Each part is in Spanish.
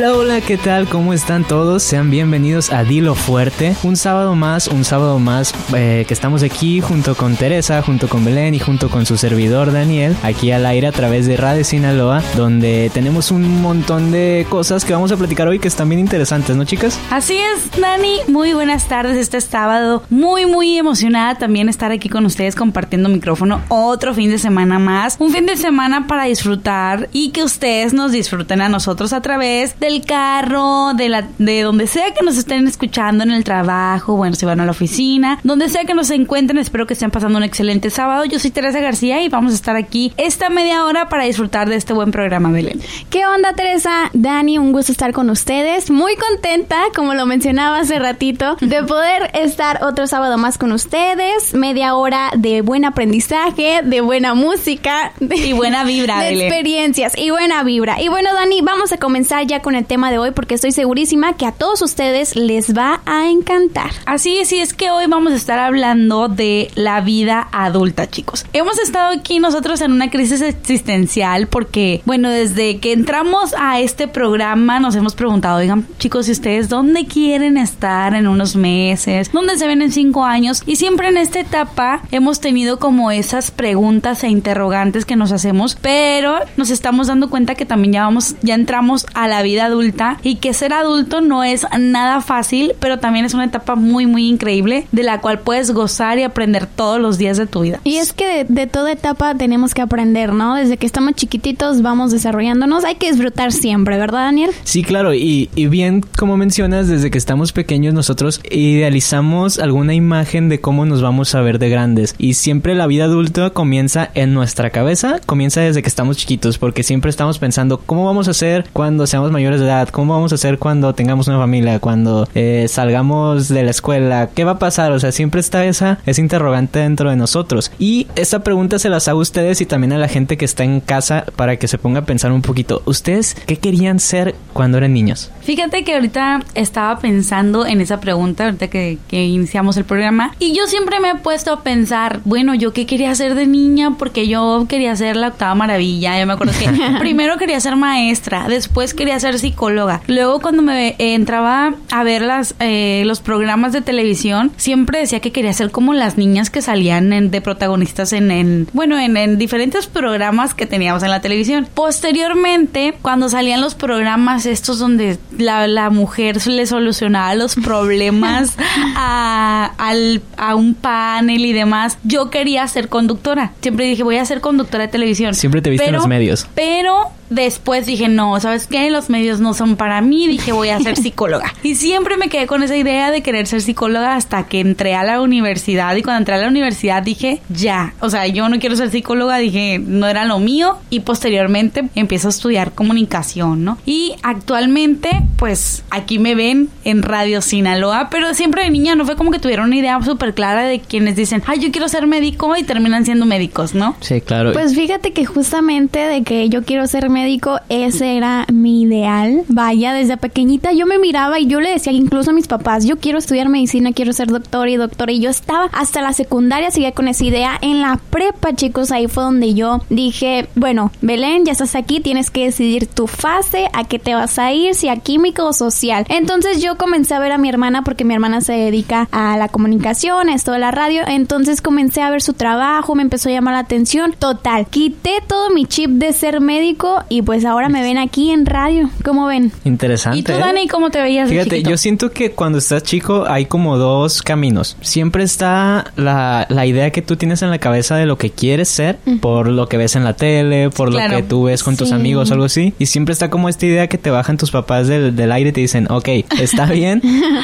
Hola, hola, ¿qué tal? ¿Cómo están todos? Sean bienvenidos a Dilo Fuerte. Un sábado más, un sábado más eh, que estamos aquí junto con Teresa, junto con Belén y junto con su servidor Daniel, aquí al aire a través de Radio Sinaloa, donde tenemos un montón de cosas que vamos a platicar hoy que están bien interesantes, ¿no, chicas? Así es, Dani. Muy buenas tardes este sábado. Muy, muy emocionada también estar aquí con ustedes compartiendo micrófono otro fin de semana más. Un fin de semana para disfrutar y que ustedes nos disfruten a nosotros a través del carro, de la de donde sea que nos estén escuchando en el trabajo, bueno, si van a la oficina, donde sea que nos encuentren, espero que estén pasando un excelente sábado. Yo soy Teresa García y vamos a estar aquí esta media hora para disfrutar de este buen programa, Belén. ¿Qué onda, Teresa? Dani, un gusto estar con ustedes. Muy contenta, como lo mencionaba hace ratito, de poder estar otro sábado más con ustedes. Media hora de buen aprendizaje, de buena música. Y buena vibra, de Belén. experiencias y buena vibra. Y bueno, Dani, vamos a comenzar ya con el tema de hoy porque estoy segurísima que a todos ustedes les va a encantar. Así es, y es que hoy vamos a estar hablando de la vida adulta, chicos. Hemos estado aquí nosotros en una crisis existencial porque, bueno, desde que entramos a este programa nos hemos preguntado, oigan, chicos, ¿y ustedes dónde quieren estar en unos meses? ¿Dónde se ven en cinco años? Y siempre en esta etapa hemos tenido como esas preguntas e interrogantes que nos hacemos, pero nos estamos dando cuenta que también ya vamos, ya entramos a la vida adulta y que ser adulto no es nada fácil, pero también es una etapa muy, muy increíble de la cual puedes gozar y aprender todos los días de tu vida. Y es que de, de toda etapa tenemos que aprender, ¿no? Desde que estamos chiquititos vamos desarrollándonos. Hay que disfrutar siempre, ¿verdad, Daniel? Sí, claro, y, y bien como mencionas, desde que estamos pequeños nosotros idealizamos alguna imagen de cómo nos vamos a ver de grandes. Y siempre la vida adulta comienza en nuestra cabeza, comienza desde que estamos chiquitos, porque siempre estamos pensando cómo vamos a ser cuando seamos mayores de edad, cómo vamos a ser cuando tengamos una familia, cuando eh, salgamos de la escuela, qué va a pasar, o sea, siempre está esa, esa interrogante dentro de nosotros. Y esta pregunta se las hago a ustedes y también a la gente que está en casa para que se ponga a pensar un poquito, ¿ustedes qué querían ser cuando eran niños? Fíjate que ahorita estaba pensando en esa pregunta, ahorita que, que iniciamos el programa, y yo siempre me he puesto a pensar, bueno, yo qué quería ser de niña, porque yo quería ser la octava maravilla, yo me acuerdo que primero quería ser maestra, después quería ser psicóloga, luego cuando me entraba a ver las, eh, los programas de televisión, siempre decía que quería ser como las niñas que salían en- de protagonistas en, en bueno, en, en diferentes programas que teníamos en la televisión. Posteriormente, cuando salían los programas estos donde la, la mujer le solucionaba los problemas a, al- a un panel y demás, yo quería ser conductora. Siempre dije, voy a ser conductora de televisión. Siempre te viste en los medios. Pero después dije, no, ¿sabes qué? Los medios no son para mí. Dije, voy a ser psicóloga. y siempre me quedé con esa idea de querer ser psicóloga hasta que entré a la universidad. Y cuando entré a la universidad dije, ya. O sea, yo no quiero ser psicóloga. Dije, no era lo mío. Y posteriormente empiezo a estudiar comunicación, ¿no? Y actualmente, pues aquí me ven en Radio Sinaloa. Pero siempre de niña no fue como que tuviera una idea súper clara de quienes dicen, ay, yo quiero ser médico y terminan siendo médicos, ¿no? Sí, claro. Pues fíjate que justamente de que yo quiero ser médico, ese era mi ideal. Vaya, desde pequeñita yo me miraba y yo le decía incluso a mis papás, yo quiero estudiar medicina, quiero ser doctor y doctora. Y yo estaba hasta la secundaria, seguía con esa idea. En la prepa, chicos, ahí fue donde yo dije, bueno, Belén, ya estás aquí, tienes que decidir tu fase, a qué te vas a ir, si a químico o social. Entonces yo comencé a ver a mi hermana porque mi hermana se dedica a la comunicación, a esto de la radio. Entonces comencé a ver su trabajo, me empezó a llamar la atención. Total, quité todo mi chip de ser médico y pues ahora me ven aquí en radio. ¿Cómo ven? Interesante. ¿Y tú, ¿eh? Dani, cómo te veías de Fíjate, chiquito? yo siento que cuando estás chico hay como dos caminos. Siempre está la, la idea que tú tienes en la cabeza de lo que quieres ser, por lo que ves en la tele, por Claro. lo que tú ves con tus Sí. amigos o algo así. Y siempre está como esta idea que te bajan tus papás del, del aire y te dicen, ok, está bien,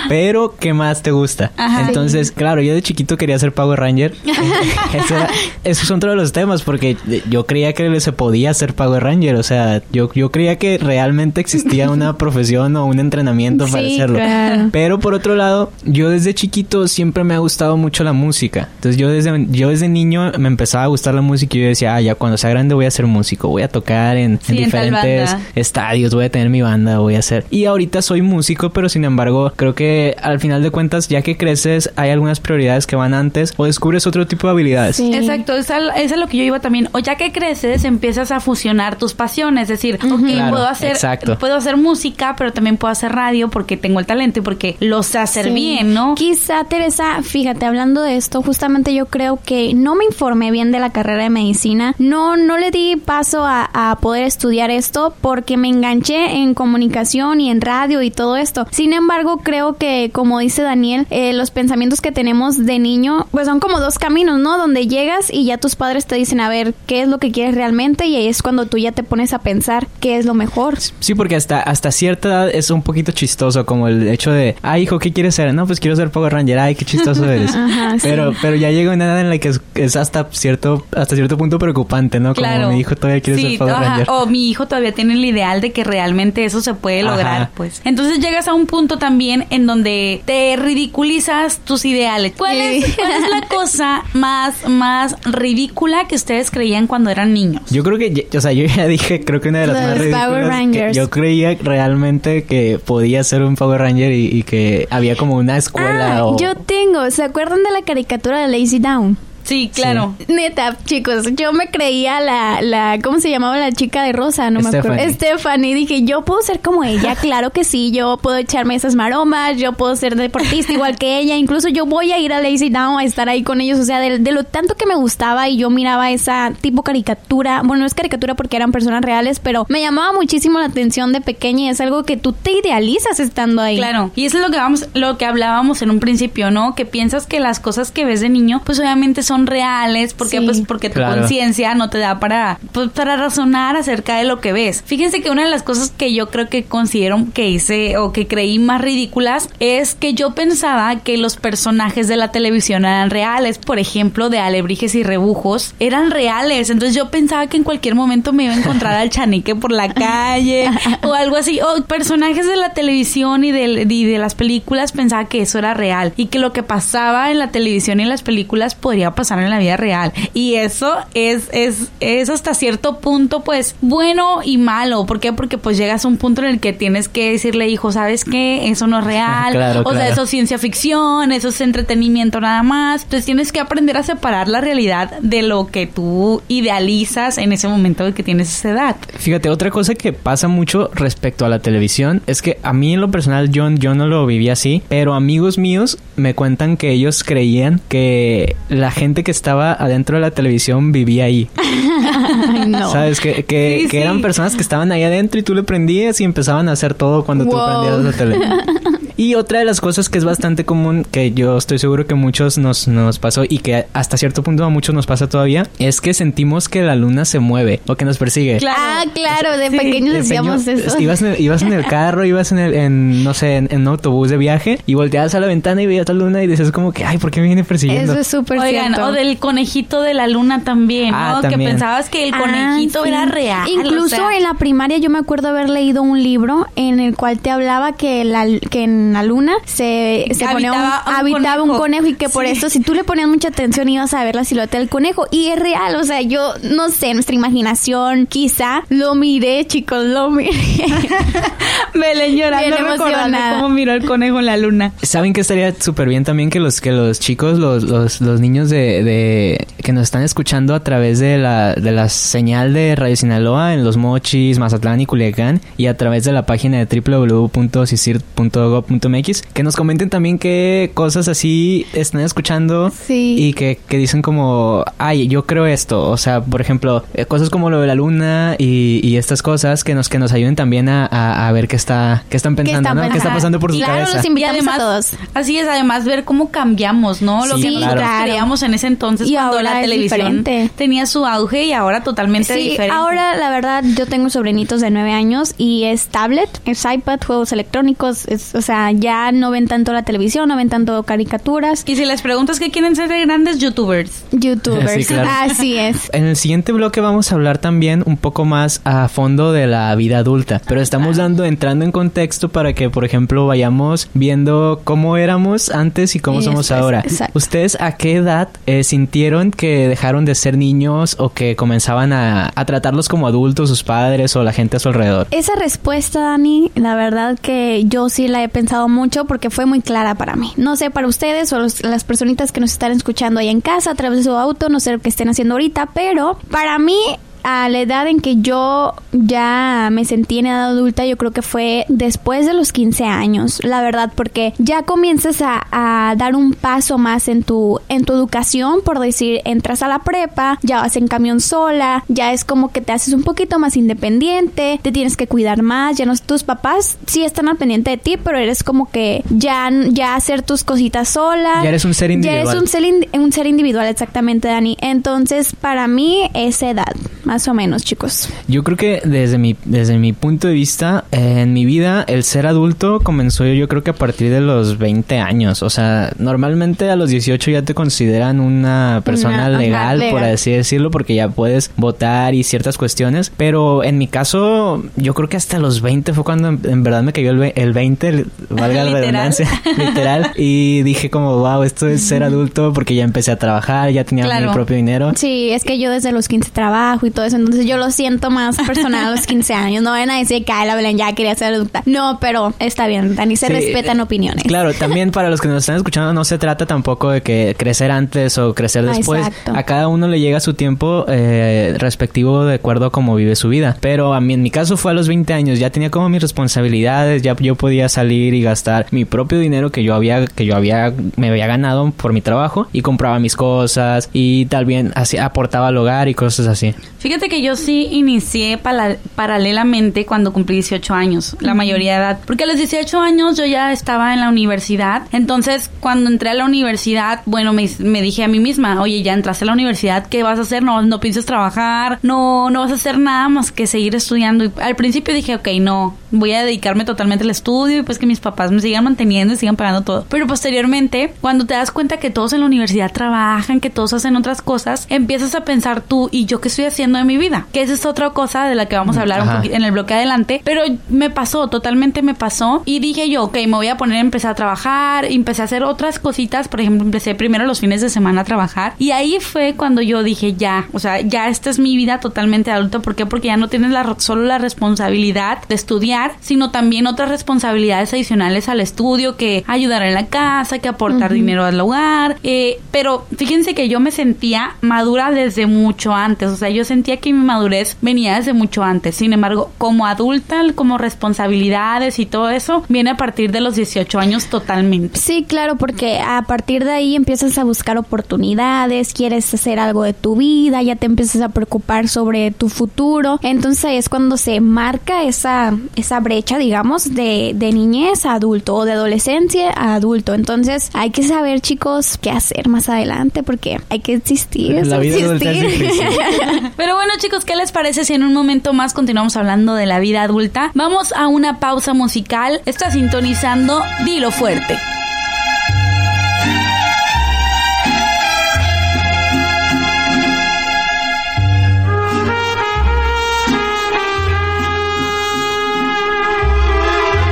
pero ¿qué más te gusta? Entonces, claro, yo de chiquito quería ser Power Ranger. Eso era- esos son todos los temas, porque yo creía que se podía ser Power Ranger. O sea, yo, yo creía que realmente existía una profesión o un entrenamiento para Sí, hacerlo. claro. Pero por otro lado, yo desde chiquito siempre me ha gustado mucho la música. Entonces yo desde, yo desde niño me empezaba a gustar la música y yo decía, ah, ya cuando sea grande voy a ser músico, voy a tocar en, Sí, diferentes estadios, voy a tener mi banda, voy a hacer. Y ahorita soy músico, pero sin embargo, creo que al final de cuentas, ya que creces, hay algunas prioridades que van antes o descubres otro tipo de habilidades. Sí. Exacto, es al- es a lo que yo iba también. O ya que creces, empiezas a fusionar tus pasiones. Es decir, Claro, puedo hacer exacto. puedo hacer música, pero también puedo hacer radio porque tengo el talento y porque lo sé hacer Sí. bien, ¿no? Quizá, Teresa, fíjate, hablando de esto, justamente yo creo que no me informé bien de la carrera de medicina. No, no le di paso a, a poder estudiar esto porque me enganché en comunicación y en radio y todo esto. Sin embargo, creo que, como dice Daniel, eh, los pensamientos que tenemos de niño, pues son como dos caminos, ¿no? Donde llegas y ya tus padres te dicen, a ver, ¿qué es lo que quieres realmente? Y ahí es cuando tú ya te pones a pensar qué es lo mejor. Sí, porque hasta, hasta cierta edad es un poquito chistoso, como el hecho de, ay, hijo, ¿qué quieres ser? No, pues quiero ser Power Ranger, ay, qué chistoso eres. Ajá, sí. pero, pero ya llega una edad en la que es, es hasta cierto, hasta cierto punto preocupante, ¿no? Como Claro. mi hijo todavía quiere Sí, ser Power ajá, Ranger. O mi hijo todavía tiene el ideal de que realmente eso se puede Ajá. lograr, pues. Entonces llegas a un punto también en donde te ridiculizas tus ideales. ¿Cuál, es, cuál es la cosa más, más ridícula que ustedes creían cuando eran niños? Yo creo que, o sea, yo ya dije, creo que una de las Los más ridículas que yo creía realmente que podía ser un Power Ranger y, y que había como una escuela Ah, o... yo tengo, ¿se acuerdan de la caricatura de Lazy Down? Sí, claro. Neta, chicos, yo me creía la, la, ¿cómo se llamaba la chica de rosa? No me acuerdo. Stephanie. Stephanie. Dije, yo puedo ser como ella, claro que sí, yo puedo echarme esas maromas, yo puedo ser deportista igual que ella, incluso yo voy a ir a Lazy Down a estar ahí con ellos, o sea, de, de lo tanto que me gustaba y yo miraba esa tipo caricatura, bueno, no es caricatura porque eran personas reales, pero me llamaba muchísimo la atención de pequeña y es algo que tú te idealizas estando ahí. Claro, y eso es lo que vamos, lo que hablábamos en un principio, ¿no? Que piensas que las cosas que ves de niño, pues obviamente son reales, porque Sí. pues porque tu Claro. conciencia no te da para pues, para razonar acerca de lo que ves. Fíjense que una de las cosas que yo creo que considero que hice o que creí más ridículas es que yo pensaba que los personajes de la televisión eran reales, por ejemplo, de Alebrijes y Rebujos, eran reales, entonces yo pensaba que en cualquier momento me iba a encontrar al chanique por la calle o algo así, o personajes de la televisión y de, y de las películas pensaba que eso era real y que lo que pasaba en la televisión y en las películas podría pasar en la vida real y eso es, es, es hasta cierto punto pues bueno y malo, ¿por qué? Porque pues llegas a un punto en el que tienes que decirle hijo, ¿sabes qué? Eso no es real, Claro, o sea, eso es ciencia ficción, eso es entretenimiento nada más, entonces tienes que aprender a separar la realidad de lo que tú idealizas en ese momento de que tienes esa edad. Fíjate, otra cosa que pasa mucho respecto a la televisión es que a mí en lo personal yo, yo no lo viví así, pero amigos míos me cuentan que ellos creían que la gente que estaba adentro de la televisión vivía ahí. No. ¿Sabes? Que, que, Sí, que sí. eran personas que estaban ahí adentro y tú le prendías y empezaban a hacer todo cuando tú Wow. prendías la tele. Y otra de las cosas que es bastante común, que yo estoy seguro que muchos nos, nos pasó y que hasta cierto punto a muchos nos pasa todavía, es que sentimos que la luna se mueve o que nos persigue. Claro. Ah, claro, de Sí. pequeños De decíamos pequeño, eso. Ibas en, el, ibas en el carro, ibas en el, en, no sé, en, en un autobús de viaje y volteabas a la ventana y veías la luna y dices como que, ay, ¿por qué me viene persiguiendo? Eso es súper Oigan, cierto. o del conejito de la luna también, ¿no? Ah, Que también. pensabas que el Ah, conejito sí. era real. Incluso o sea, en la primaria yo me acuerdo haber leído un libro en el cual te hablaba que, la, que en la luna se, se ponía un, Habitaba un habitaba un conejo. conejo y que por Sí. eso si tú le ponías mucha atención ibas a ver la silueta del conejo. Y es real, o sea, yo no sé, nuestra imaginación quizá lo miré, chicos, lo miré. Belén llorando Bien recordando emocionada. cómo miró el conejo en la luna. ¿Saben que estaría súper bien también que los que los chicos, los, los, los niños de, de que nos están escuchando a través de la, de la señal de Radio Sinaloa en Los Mochis, Mazatlán y Culiacán y a través de la página de que nos comenten también qué cosas así están escuchando Sí. y que, que dicen como, ay, yo creo esto. O sea, por ejemplo, eh, cosas como lo de la luna y, y estas cosas que nos, que nos ayuden también a, a- a ver qué está, qué están pensando, están ¿no? ¿Qué está pasando por su Claro, cabeza? los Y invitamos además, a todos. así es, además ver cómo cambiamos, ¿no? Lo Sí, que claro. nosotros Claro. creíamos en ese entonces Y cuando ahora la es televisión diferente. tenía su auge y ahora totalmente Sí, diferente. ahora la verdad yo tengo sobrinitos de nueve años y es tablet, es iPad, juegos electrónicos, es, o sea, ya no ven tanto la televisión, no ven tanto caricaturas, Y si les preguntas qué quieren ser de grandes youtubers. youtubers, Sí, claro. así es. En el siguiente bloque vamos a hablar también un poco más a fondo de la vida adulta, pero estamos dando entrando en contexto para que, por ejemplo, vayamos viendo cómo éramos antes y cómo Y somos después, ahora. exacto. ¿Ustedes a qué edad eh, sintieron que dejaron de ser niños o que comenzaban a, a tratarlos como adultos sus padres o la gente a su alrededor? Esa respuesta, Dani, la verdad que yo sí la he pensado mucho porque fue muy clara para mí. No sé para ustedes o los- las personitas que nos están escuchando ahí en casa a través de su auto, no sé lo que estén haciendo ahorita, pero para mí a la edad en que yo ya me sentí en edad adulta, yo creo que fue después de los 15 años, la verdad, porque ya comienzas a, a dar un paso más en tu, en tu educación, por decir, entras a la prepa, ya vas en camión sola, ya es como que te haces un poquito más independiente, te tienes que cuidar más, ya no tus papás sí están al pendiente de ti, pero eres como que ya, ya hacer tus cositas sola. Ya eres un ser Ya individual. eres un ser, in- un ser individual, exactamente, Dani. Entonces, para mí, esa edad, más o menos, chicos. Yo creo que desde mi, desde mi punto de vista, eh, en mi vida, el ser adulto comenzó yo creo que a partir de los 20 años. O sea, normalmente a los 18 ya te consideran una persona Una- legal, por así decirlo, porque ya puedes votar y ciertas cuestiones. Pero en mi caso, yo creo que hasta los 20 fue cuando en, en verdad me cayó el, el 20, el- valga la redundancia, literal. Y dije como, wow, esto es ser adulto porque ya empecé a trabajar, ya tenía Claro. mi propio dinero. Sí, es que yo desde los 15 trabajo y todo eso, entonces yo lo siento más personal a los 15 años. No van a decir que "Ay, la Belén ya quería ser adulta. No, pero está bien, Dani, se Sí, respetan eh, opiniones. Claro, también para los que nos están escuchando no se trata tampoco de que crecer antes o crecer Ah, después. exacto. A cada uno le llega su tiempo eh, respectivo de acuerdo a cómo vive su vida. Pero a mí en mi caso fue a los 20 años, ya tenía como mis responsabilidades, ya yo podía salir y gastar mi propio dinero que yo había que yo había me había ganado por mi trabajo y compraba mis cosas y también así aportaba al hogar y cosas así. Fíjate que yo sí inicié paralelamente cuando cumplí 18 años, la mayoría de edad. Porque a los 18 años yo ya estaba en la universidad. Entonces, cuando entré a la universidad, bueno, me, me dije a mí misma, oye, ya entraste a la universidad, ¿qué vas a hacer? No, no piensas trabajar, no, no vas a hacer nada más que seguir estudiando. Y al principio dije, ok, no, voy a dedicarme totalmente al estudio y pues que mis papás me sigan manteniendo y sigan pagando todo. Pero posteriormente, cuando te das cuenta que todos en la universidad trabajan, que todos hacen otras cosas, empiezas a pensar tú, ¿y yo qué estoy haciendo de mi vida? Que esa es otra cosa de la que vamos a hablar un Ajá. poquito en el bloque adelante. Pero me pasó, totalmente me pasó. Y dije yo, ok, me voy a poner a empezar a trabajar. Empecé a hacer otras cositas. Por ejemplo, empecé primero los fines de semana a trabajar. Y ahí fue cuando yo dije, ya, o sea, ya esta es mi vida totalmente adulta. ¿Por qué? Porque ya no tienes la, solo la responsabilidad de estudiar, sino también otras responsabilidades adicionales al estudio, que ayudar en la casa, que aportar dinero al hogar. Eh, pero fíjense que yo me sentía madura desde mucho antes. O sea, yo sentía que mi madurez venía desde mucho antes. Sin embargo, como adulta, como responsabilidades y todo eso, viene a partir de los 18 años totalmente. Sí, claro, porque a partir de ahí empiezas a buscar oportunidades, quieres hacer algo de tu vida, ya te empiezas a preocupar sobre tu futuro. Entonces ahí es cuando se marca esa, esa brecha, digamos, de, de niñez a adulto o de adolescencia a adulto. Entonces hay que saber, chicos, qué hacer más adelante porque hay que existir. La vida subsistir. bueno, chicos, ¿qué les parece si en un momento más continuamos hablando de la vida adulta? Vamos a una pausa musical. Está sintonizando Dilo Fuerte.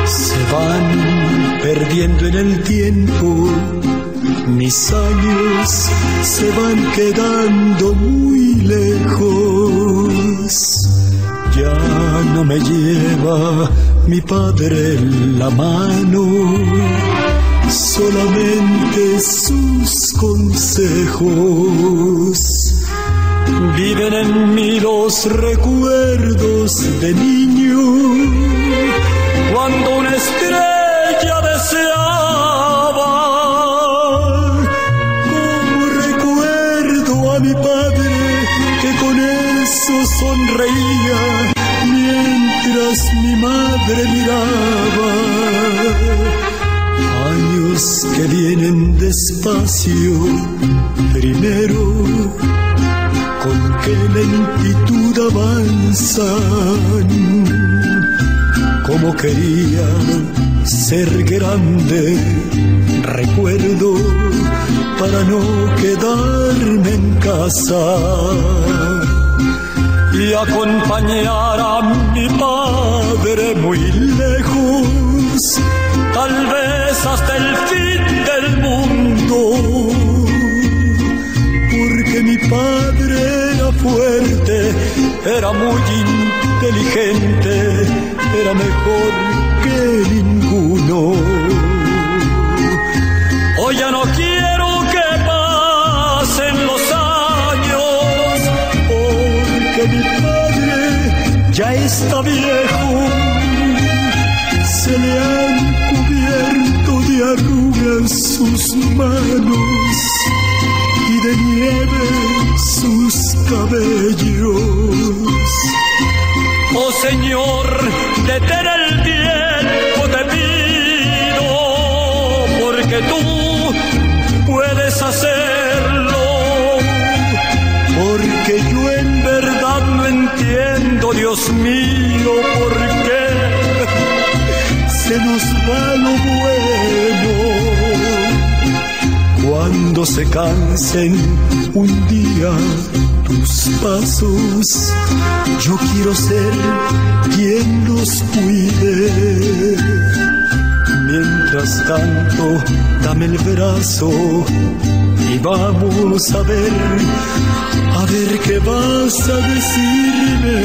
Se van perdiendo en el tiempo, mis años se van quedando me lleva mi padre en la mano, solamente sus consejos. Viven en mí los recuerdos de niño, cuando una estrella padre miraba. Años que vienen despacio, primero, con qué lentitud avanzan. Como quería ser grande, recuerdo para no quedarme en casa y acompañar a mi padre era muy inteligente, era mejor que ninguno. Hoy ya no quiero que pasen los años, porque mi padre ya está viejo. Se le han cubierto de arrugas sus manos de nieve sus cabellos. Oh Señor, detén el tiempo, te pido, porque tú puedes hacerlo. Porque yo en verdad no entiendo, Dios mío, por qué se nos va lo bueno. Cuando se cansen un día tus pasos, yo quiero ser quien los cuide. Mientras tanto, dame el brazo y vamos a ver, a ver qué vas a decirme.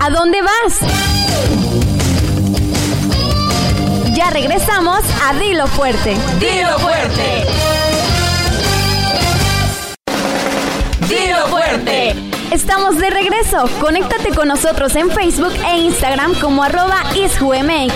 ¿A dónde vas? Ya regresamos a Dilo Fuerte. Dilo fuerte. Dilo fuerte. Estamos de regreso. Conéctate con nosotros en Facebook e Instagram como arroba isjumx.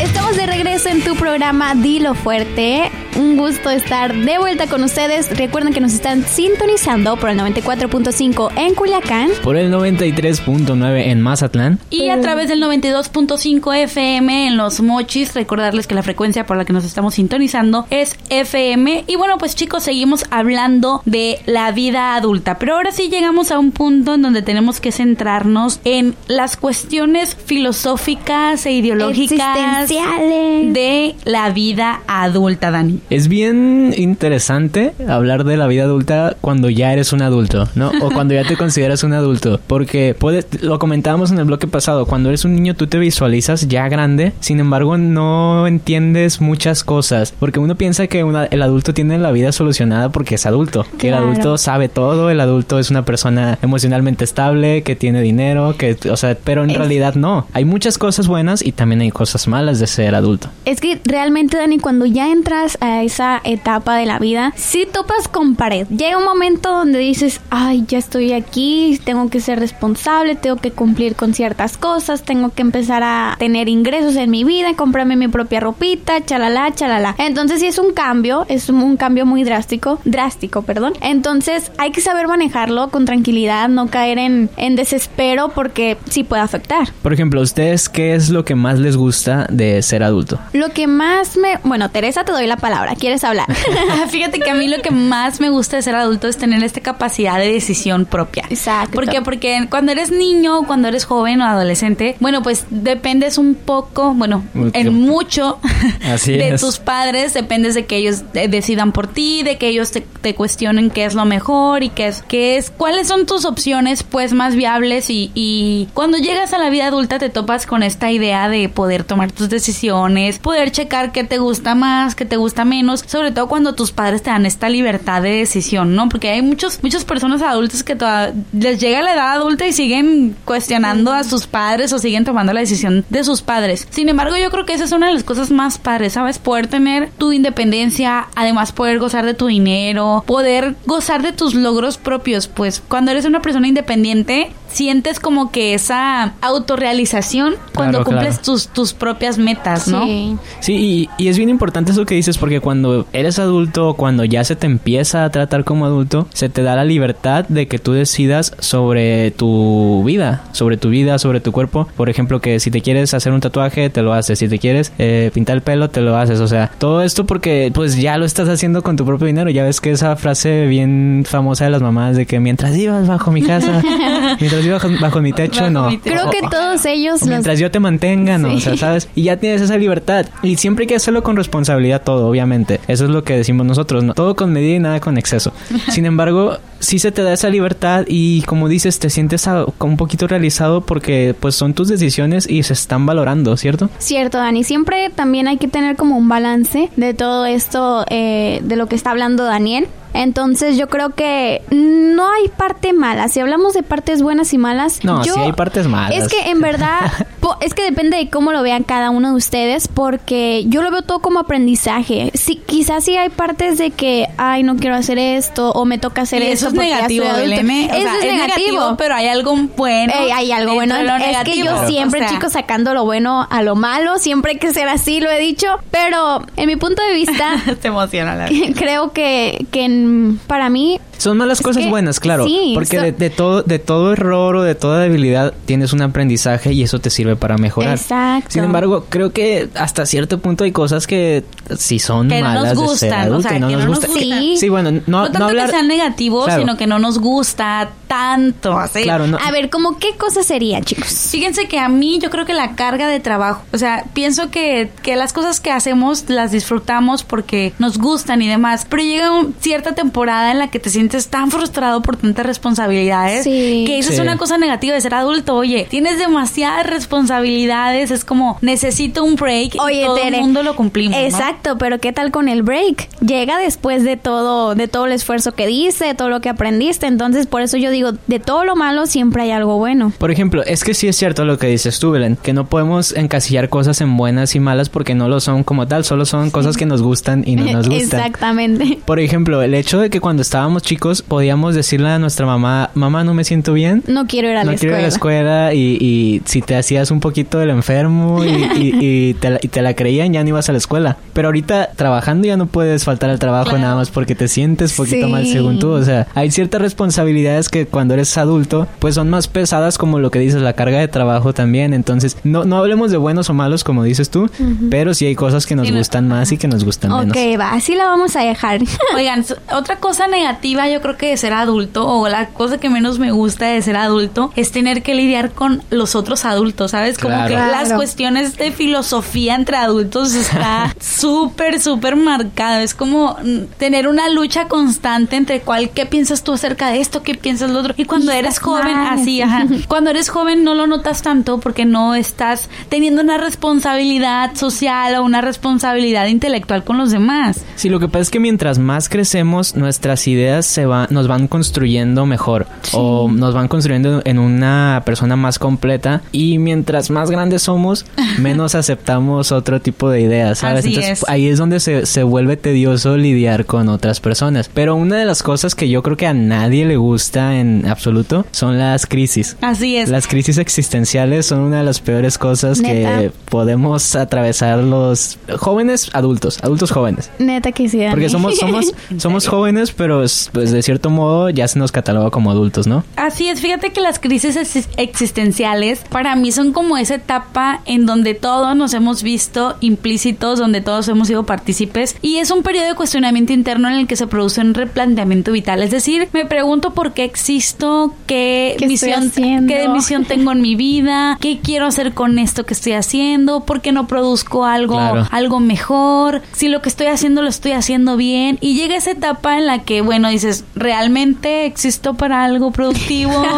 Estamos de regreso en tu programa Dilo Fuerte. Un gusto estar de vuelta con ustedes. Recuerden que nos están sintonizando por el 94.5 en Culiacán. Por el 93.9 en Mazatlán. Y a través del 92.5 FM en Los Mochis, recordarles que la frecuencia por la que nos estamos sintonizando es FM. Y bueno, pues chicos, seguimos hablando de la vida adulta. Pero ahora sí llegamos a un punto en donde tenemos que centrarnos en las cuestiones filosóficas e ideológicas Existenciales. de la vida adulta, Dani. Es bien interesante hablar de la vida adulta cuando ya eres un adulto, ¿no? O cuando ya te consideras un adulto. Porque puede, lo comentábamos en el bloque pasado, cuando eres un niño tú te visualizas ya grande, sin embargo no entiendes muchas cosas. Porque uno piensa que una- el adulto tiene la vida solucionada porque es adulto. Que el adulto sabe todo, el adulto es una persona emocionalmente estable, que tiene dinero, que, o sea, pero en Es- realidad no. Hay muchas cosas buenas y también hay cosas malas de ser adulto. Es que realmente, Dani, cuando ya entras a esa etapa de la vida, sí topas con pared. Llega un momento donde dices, ay, ya estoy aquí, tengo que ser responsable, tengo que cumplir con ciertas cosas, tengo que empezar a tener ingresos en mi vida, comprarme mi propia ropita, chalala, chalala. Entonces sí es un cambio, es un, un cambio muy drástico, drástico, perdón. Entonces hay que saber manejarlo con tranquilidad, no caer en, en desespero porque sí puede afectar. Por ejemplo, ¿ustedes qué es lo que más les gusta de ser adulto? Lo que más me... Bueno, Teresa, te doy la palabra. ¿Quieres hablar? Fíjate que a mí lo que más me gusta de ser adulto es tener esta capacidad de decisión propia. Exacto. ¿Por qué? Porque cuando eres niño, cuando eres joven o adolescente, bueno, pues dependes un poco, bueno, Mucho. en mucho Así de es. tus padres, dependes de que ellos decidan por ti, de que ellos te, te cuestionen qué es lo mejor y qué es, qué es, cuáles son tus opciones pues más viables y, y cuando llegas a la vida adulta te topas con esta idea de poder tomar tus decisiones, poder checar qué te gusta más, qué te gusta menos, sobre todo cuando tus padres te dan esta libertad de decisión, ¿no? Porque hay muchos, muchas personas adultas que toda- les llega la edad adulta y siguen cuestionando a sus padres o siguen tomando la decisión de sus padres. Sin embargo, yo creo que esa es una de las cosas más padres, ¿sabes? Poder tener tu independencia, además poder gozar de tu dinero, poder gozar de tus logros propios, pues cuando eres una persona independiente, sientes como que esa autorrealización cuando Claro, cumples claro. tus, tus propias metas, ¿no? Sí. Sí, y, y es bien importante eso que dices porque cuando eres adulto, cuando ya se te empieza a tratar como adulto, se te da la libertad de que tú decidas sobre tu vida, sobre tu vida, sobre tu cuerpo. Por ejemplo, que si te quieres hacer un tatuaje, te lo haces. Si te quieres eh, pintar el pelo, te lo haces. O sea, todo esto porque pues ya lo estás haciendo con tu propio dinero. Ya ves que esa frase bien famosa de las mamás de que mientras vivas bajo mi casa, mientras vivas bajo, bajo mi techo, Bajo no. mi techo. Creo que todos ellos O los mientras yo te mantenga, ¿no? Sí. O sea, ¿sabes? Y ya tienes esa libertad. Y siempre hay que hacerlo con responsabilidad todo, obviamente. Eso es lo que decimos nosotros, ¿no? Todo con medida y nada con exceso. Sin embargo, sí se te da esa libertad y como dices, te sientes a- un poquito realizado porque pues son tus decisiones y se están valorando, ¿cierto? Cierto, Dani. Siempre también hay que tener como un balance de todo esto, eh, de lo que está hablando Daniel. Entonces yo creo que no hay parte mala. Si hablamos de partes buenas y malas, No, yo- sí hay partes malas. Es que en verdad, po- es que depende de cómo lo vean cada uno de ustedes, porque yo lo veo todo como aprendizaje. Sí, quizás sí hay partes de que, ay, no quiero hacer esto, o me toca hacer Y esto. Eso es negativo. Belén. ¿eh? O Eso sea, es, negativo. pero hay algo bueno. Ey, hay algo bueno. Es que yo siempre, O sea, chicos, sacando lo bueno a lo malo. Siempre hay que ser así, lo he dicho. Pero en mi punto de vista, Te emociona la creo que, que para mí Son malas Es cosas que buenas, claro. sí, porque so- de, de todo, de todo error o de toda debilidad tienes un aprendizaje y eso te sirve para mejorar. Exacto. Sin embargo, creo que hasta cierto punto hay cosas que sí son Que no nos malas de ser gustan, o sea, no que nos no nos gusta. gustan. Que- Sí, bueno, no, No, no, tanto hablar... que sean negativos, Claro. sino que no nos gusta tanto. Así. Claro, no, A ver, ¿cómo qué cosa sería, chicos? Fíjense que a mí yo creo que la carga de trabajo, o sea, pienso que, que las cosas que hacemos las disfrutamos porque nos gustan y demás, pero llega un- cierta temporada en la que te sientes tan frustrado por tantas responsabilidades Sí. que esa es una cosa negativa de ser adulto. Oye, tienes demasiadas responsabilidades, es como necesito un break Oye, y todo Tere, el mundo lo cumplimos. ¿no? Exacto, pero ¿qué tal con el break? Llega después de todo, de todo el esfuerzo que diste, de todo lo que aprendiste. Entonces, por eso yo digo, de todo lo malo siempre hay algo bueno. Por ejemplo, es que sí es cierto lo que dices tú, Belén, que no podemos encasillar cosas en buenas y malas porque no lo son como tal, solo son cosas que nos gustan y no nos gustan. Exactamente. Por ejemplo, el hecho de que cuando estábamos chicos podíamos decirle a nuestra mamá, mamá, no me siento bien. No quiero ir a la no quiero ir a escuela. la escuela y, y si te hacías un poquito del enfermo y, y- y te, te la creían, ya no ibas a la escuela. Pero ahorita trabajando ya no puedes faltar al trabajo nada más porque te sientes poquito Sí. mal según tú. O sea, hay ciertas responsabilidades que cuando eres adulto pues son más pesadas como lo que dices, la carga de trabajo también. Entonces, no, no hablemos de buenos o malos como dices tú, pero sí hay cosas que nos Sí, no- gustan más y que nos gustan menos. Ok, va, así la vamos a dejar. Oigan, otra cosa negativa yo creo que de ser adulto, o la cosa que menos me gusta de ser adulto, es tener que lidiar con los otros adultos, ¿sabes? Como Claro. que las cuestiones de filosofía entre adultos está súper, súper marcado. Es como mm, tener una lucha constante entre cuál, qué piensas tú acerca de esto, qué piensas lo otro. Y cuando Y eres joven, mal. así, ajá. Cuando eres joven no lo notas tanto porque no estás teniendo una responsabilidad social o una responsabilidad intelectual con los demás. Sí, lo que pasa es que mientras más crecemos, nuestras ideas se van, nos van construyendo mejor o nos van construyendo en una persona más completa y mientras más grandes somos, menos aceptamos otro tipo de ideas, ¿sabes? Así Entonces es. ahí es donde se, se vuelve tedioso lidiar con otras personas. Pero una de las cosas que yo creo que a nadie le gusta en absoluto son las crisis. Así es. Las crisis existenciales son una de las peores cosas que ¿Neta? podemos atravesar los jóvenes adultos, adultos jóvenes. Neta que sí. Porque somos somos somos jóvenes, pero pues de cierto modo ya se nos cataloga como adultos, ¿no? Así es, fíjate que las crisis exis- existenciales para mí son como esa etapa en donde todos nos hemos visto implícitos, donde todos hemos sido partícipes y es un periodo de cuestionamiento interno en el que se produce un replanteamiento vital. Es decir, me pregunto por qué existo, qué, ¿Qué misión, qué misión tengo en mi vida, qué quiero hacer con esto que estoy haciendo, por qué no produzco algo, Claro. algo mejor, si lo que estoy haciendo lo estoy haciendo bien y llega esa etapa en la que, bueno, dices, ¿realmente existo para algo productivo?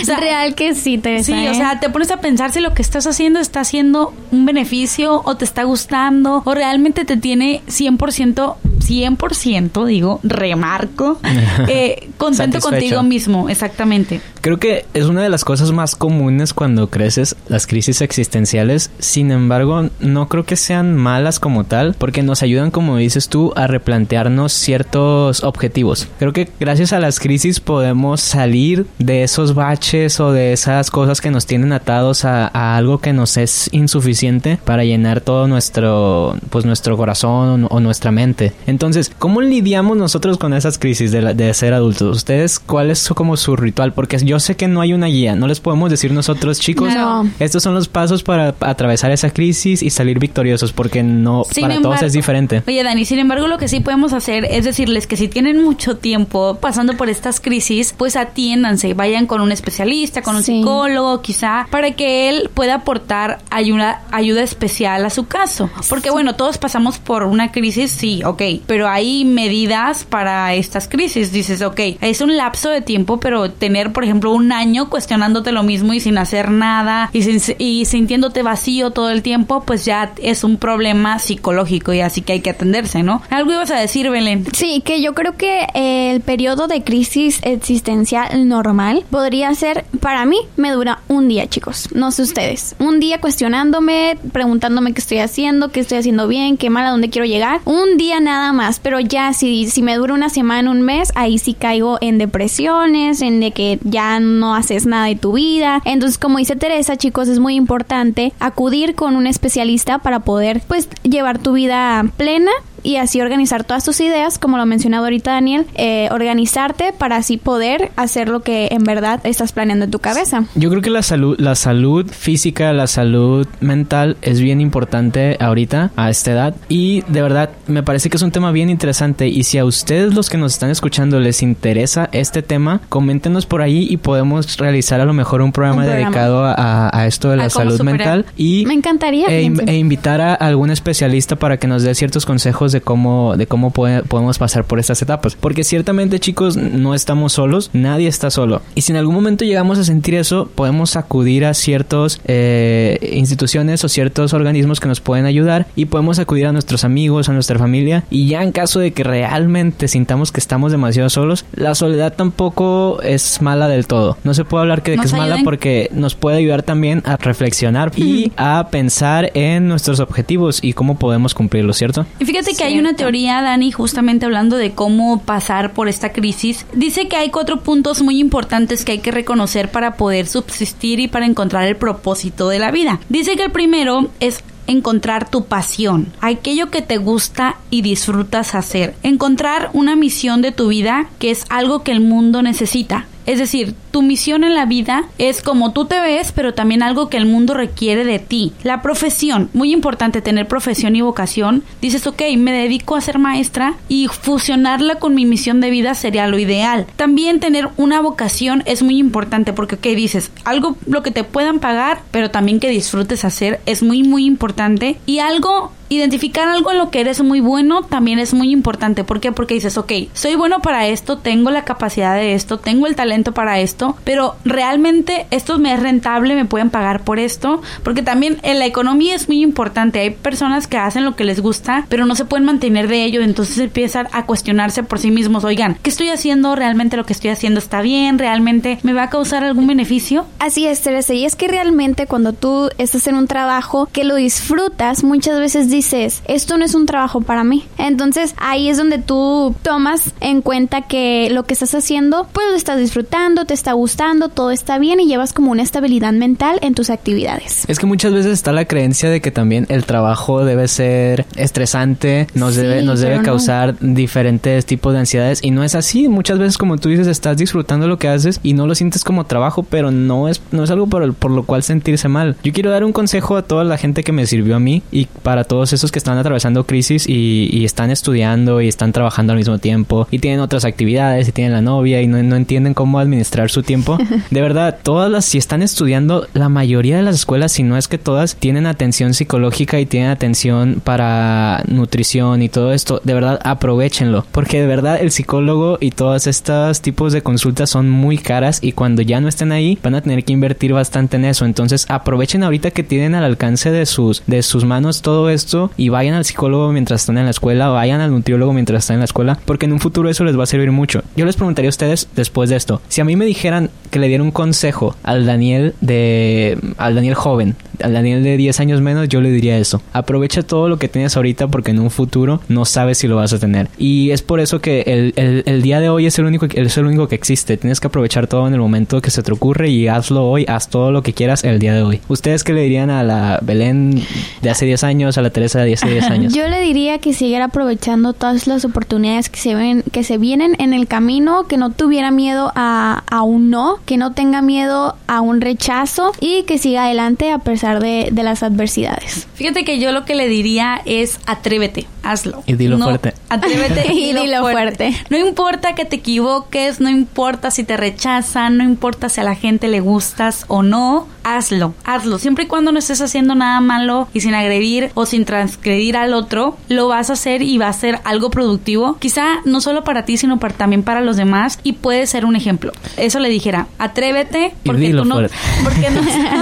O sea, Real que sí, Teresa. Sí, ¿eh? o sea, te pones a pensar si lo que estás haciendo está haciendo un beneficio o te está gustando o realmente te tiene 100% 100%, digo, remarco, eh, contento contigo mismo, exactamente. Creo que es una de las cosas más comunes cuando creces, las crisis existenciales. Sin embargo, no creo que sean malas como tal, porque nos ayudan, como dices tú, a replantearnos ciertos objetivos. Creo que gracias a las crisis podemos salir de esos baches o de esas cosas que nos tienen atados a, a algo que nos es insuficiente para llenar todo nuestro, pues nuestro corazón o, nuestra mente. Entonces, ¿cómo lidiamos nosotros con esas crisis de, la- de ser adultos? ¿Ustedes cuál es como su ritual? Porque yo sé que no hay una guía, no les podemos decir nosotros, chicos, No. estos son los pasos para atravesar esa crisis y salir victoriosos, porque no, Sin para todos es diferente. Oye, Dani, sin embargo, lo que sí podemos hacer es decirles que si tienen mucho tiempo pasando por estas crisis, pues atiéndanse, vayan con un especialista, con un Sí. psicólogo, quizá, para que él pueda aportar ayuda, ayuda especial a su caso. Porque, bueno, todos pasamos por una crisis, sí, ok, pero hay medidas para estas crisis. Dices, ok, es un lapso de tiempo, pero tener, por ejemplo, un año cuestionándote lo mismo y sin hacer nada y, sin- y sintiéndote vacío todo el tiempo, pues ya es un problema psicológico y así que hay que atenderse, ¿no? Algo ibas a decir, Belén. Sí, que yo creo que el periodo de crisis existencial normal podría ser, para mí, me dura un día, chicos. No sé ustedes. Un día cuestionándome, preguntándome qué estoy haciendo, qué estoy haciendo bien, qué mal, a dónde quiero llegar. Un día nada más, pero ya si, si me dura una semana, un mes, ahí sí caigo en depresiones, en de que ya no haces nada de tu vida. Entonces, como dice Teresa, chicos, es muy importante acudir con un especialista para poder, pues, llevar tu vida plena y así organizar todas tus ideas, como lo ha mencionado ahorita Daniel, eh, organizarte para así poder hacer lo que en verdad estás planeando en tu cabeza. Yo creo que la salud, la salud física, la salud mental es bien importante ahorita, a esta edad. Y de verdad, me parece que es un tema bien interesante. Y si a ustedes, los que nos están escuchando, les interesa este tema, coméntenos por ahí y podemos realizar a lo mejor un programa, Un programa. dedicado a, a esto de la A cómo salud superar. mental. Y Me encantaría. e, e invitar a algún especialista para que nos dé ciertos consejos de cómo de cómo puede- podemos pasar por estas etapas. Porque ciertamente chicos no estamos solos nadie está solo. Y si en algún momento llegamos a sentir eso podemos acudir a ciertos eh, instituciones o ciertos organismos que nos pueden ayudar y podemos acudir a nuestros amigos a nuestra familia. Y ya en caso de que realmente sintamos que estamos demasiado solos la soledad tampoco es mala del todo. No se puede hablar que, de que es mala porque nos puede ayudar también a reflexionar y a pensar en nuestros objetivos y cómo podemos cumplirlos, ¿cierto? Y fíjate que hay una teoría, Dani, justamente hablando de cómo pasar por esta crisis. Dice que hay cuatro puntos muy importantes que hay que reconocer para poder subsistir y para encontrar el propósito de la vida. Dice que el primero es encontrar tu pasión, aquello que te gusta y disfrutas hacer. Encontrar una misión de tu vida que es algo que el mundo necesita. Es decir, tu misión en la vida es como tú te ves, pero también algo que el mundo requiere de ti. La profesión, muy importante tener profesión y vocación. Dices, ok, me dedico a ser maestra y fusionarla con mi misión de vida sería lo ideal. También tener una vocación es muy importante porque, ok, dices, algo lo que te puedan pagar, pero también que disfrutes hacer es muy, muy importante. Y algo identificar algo en lo que eres muy bueno también es muy importante. ¿Por qué? Porque dices, ok, soy bueno para esto, tengo la capacidad de esto, tengo el talento para esto, pero realmente esto me es rentable, me pueden pagar por esto. Porque también en la economía es muy importante. Hay personas que hacen lo que les gusta, pero no se pueden mantener de ello. Entonces empiezan a cuestionarse por sí mismos. Oigan, ¿qué estoy haciendo? ¿Realmente lo que estoy haciendo está bien? ¿Realmente me va a causar algún beneficio? Así es, Teresa. Y es que realmente cuando tú estás en un trabajo que lo disfrutas, muchas veces dices, esto no es un trabajo para mí. Entonces ahí es donde tú tomas en cuenta que lo que estás haciendo, pues lo estás disfrutando, te está gustando, todo está bien y llevas como una estabilidad mental en tus actividades. Es que muchas veces está la creencia de que también el trabajo debe ser estresante, nos Sí, debe, nos debe no. causar diferentes tipos de ansiedades y no es así. Muchas veces, como tú dices, estás disfrutando lo que haces y no lo sientes como trabajo, pero no es, no es algo por, el- por lo cual sentirse mal. Yo quiero dar un consejo a toda la gente que me sirvió a mí y para todos esos que están atravesando crisis y, y están estudiando y están trabajando al mismo tiempo y tienen otras actividades y tienen la novia y no, no entienden cómo administrar su tiempo. De verdad, todas las, si están estudiando, la mayoría de las escuelas, si no es que todas, tienen atención psicológica y tienen atención para nutrición y todo esto. De verdad, aprovechenlo. Porque de verdad el psicólogo y todos estos tipos de consultas son muy caras y cuando ya no estén ahí van a tener que invertir bastante en eso. Entonces aprovechen ahorita que tienen al alcance de sus, de sus manos todo esto y vayan al psicólogo mientras están en la escuela, vayan al nutriólogo mientras están en la escuela, porque en un futuro eso les va a servir mucho. Yo les preguntaría a ustedes después de esto, si a mí me dijeran que le diera un consejo al Daniel de al Daniel joven, al Daniel de 10 años menos, yo le diría eso. Aprovecha todo lo que tienes ahorita porque en un futuro no sabes si lo vas a tener. Y es por eso que el, el- el día de hoy es el único es el único que existe. Tienes que aprovechar todo en el momento que se te ocurre y hazlo hoy, haz todo lo que quieras el día de hoy. ¿Ustedes qué le dirían a la Belén de hace 10 años, a la Teresa de hace 10 años? Yo le diría que siguiera aprovechando todas las oportunidades que se ven, que se vienen en el camino, que no tuviera miedo a, a un no, que no tenga miedo a un rechazo y que siga adelante a pesar de, de las adversidades. Fíjate que yo lo que le diría es atrévete, hazlo. Y dilo No, fuerte. Atrévete Y dilo fuerte. No importa que te equivoques, no importa si te rechazan, no importa si a la gente le gustas o no, hazlo, hazlo. Siempre y cuando no estés haciendo nada malo y sin agredir o sin transgredir al otro, lo vas a hacer y va a ser algo productivo. Quizá no solo para ti, sino para- también para los demás y puede ser un ejemplo. Eso le dijera, atrévete porque tú no, fuerte. porque no,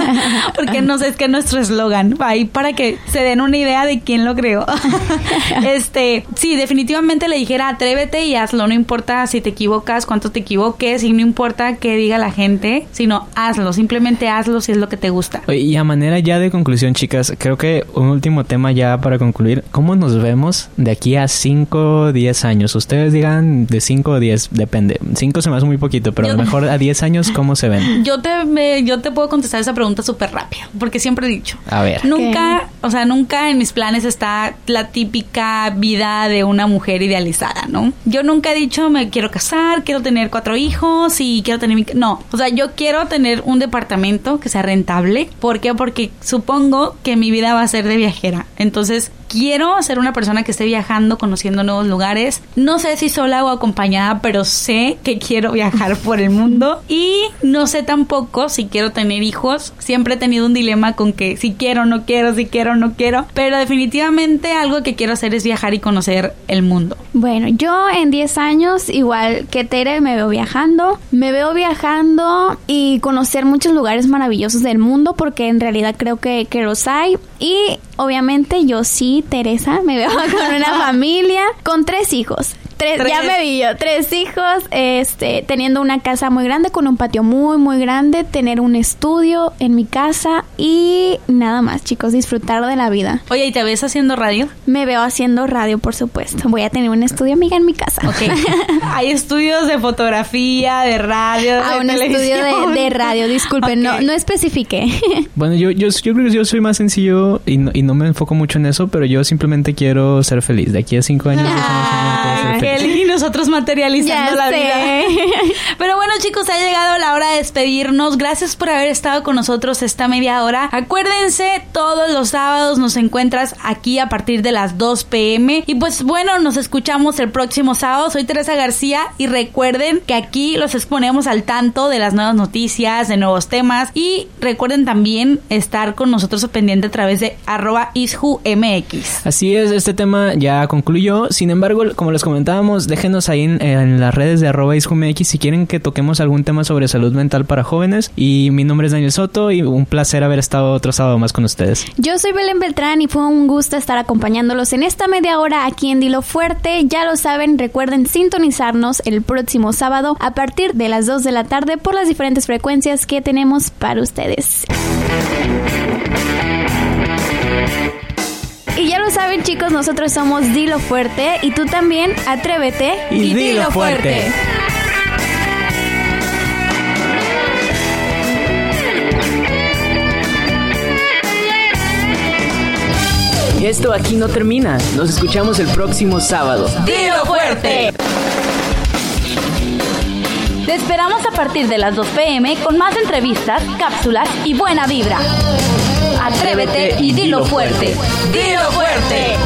porque no sé, es que nuestro eslogan, ahí para que se den una idea de quién lo creó. este, sí, definitivamente le dijera atrévete y hazlo, no importa si te equivocas, cuánto te equivoques, y no importa qué diga la gente, sino hazlo, simplemente hazlo si es lo que te gusta. Y a manera ya de conclusión, chicas, creo que un último tema ya para concluir. ¿Cómo nos vemos de aquí a 5 o 10 años? Ustedes digan de 5 o 10, depende. 5 se me hace muy poquito, pero a lo mejor a 10 años, ¿cómo se ven? Yo te, me- yo te puedo contestar esa pregunta súper rápido, porque siempre he dicho, A ver. Nunca, o sea, nunca en mis planes está la típica vida de una mujer idealizada, ¿no? Yo nunca he dicho me quiero casar, quiero tener cuatro hijos y quiero tener mi... No, o sea, yo quiero tener un departamento que sea rentable. ¿Por qué? Porque supongo que mi vida va a ser de viajera. Entonces, quiero ser una persona que esté viajando, conociendo nuevos lugares. No sé si sola o acompañada, pero sé que quiero viajar por el mundo. Y no sé tampoco si quiero tener hijos. Siempre he tenido un dilema con que si quiero, no quiero, si quiero, no quiero. Pero definitivamente algo que quiero hacer es viajar y conocer el mundo. Bueno, yo en 10 años, igual que Tere, me veo viajando. Me veo viajando y conocer muchos lugares maravillosos del mundo porque en realidad creo que, que los hay. Y obviamente yo sí, Teresa, me veo con una familia, con tres hijos. Tres, Tres. Ya me vi yo, tres hijos, este, teniendo una casa muy grande, con un patio muy, muy grande, tener un estudio en mi casa y nada más, chicos, disfrutar de la vida. Oye, ¿y te ves haciendo radio? Me veo haciendo radio, por supuesto. Voy a tener un estudio amiga en mi casa. Ok. Hay estudios de fotografía, de radio, de A un estudio de, de radio, disculpen, no, no especifiqué. Bueno, yo, yo, yo creo que yo soy más sencillo y no, y no me enfoco mucho en eso, pero yo simplemente quiero ser feliz. De aquí a 5 años, 10 años, Kelly, nosotros materializando Ya la sé. vida. Pero bueno, chicos, ha llegado la hora de despedirnos. Gracias por haber estado con nosotros esta media hora. Acuérdense, todos los sábados nos encuentras aquí a partir de las 2 pm. Y pues bueno, nos escuchamos el próximo sábado. Soy Teresa García y recuerden que aquí los exponemos al tanto de las nuevas noticias, de nuevos temas. Y recuerden también estar con nosotros pendiente a través de arroba isjumx. Así es, este tema ya concluyó. Sin embargo, como les comentábamos, déjenos ahí en, en las redes de arroba isjumx si quieren que toquemos algún tema sobre salud mental para jóvenes. Y mi nombre es Daniel Soto y un placer haber estado otro sábado más con ustedes. Yo soy Belén Beltrán y fue un gusto estar acompañándolos en esta media hora aquí en Dilo Fuerte. Ya lo saben, recuerden sintonizarnos el próximo sábado a partir de las 2 de la tarde por las diferentes frecuencias que tenemos para ustedes. Y ya lo saben chicos, nosotros somos Dilo Fuerte y tú también atrévete Y dilo fuerte. Y esto aquí no termina. Nos escuchamos el próximo sábado. ¡Dilo fuerte! Te esperamos a partir de las 2 pm con más entrevistas, cápsulas y buena vibra. Atrévete y dilo fuerte. ¡Dilo fuerte!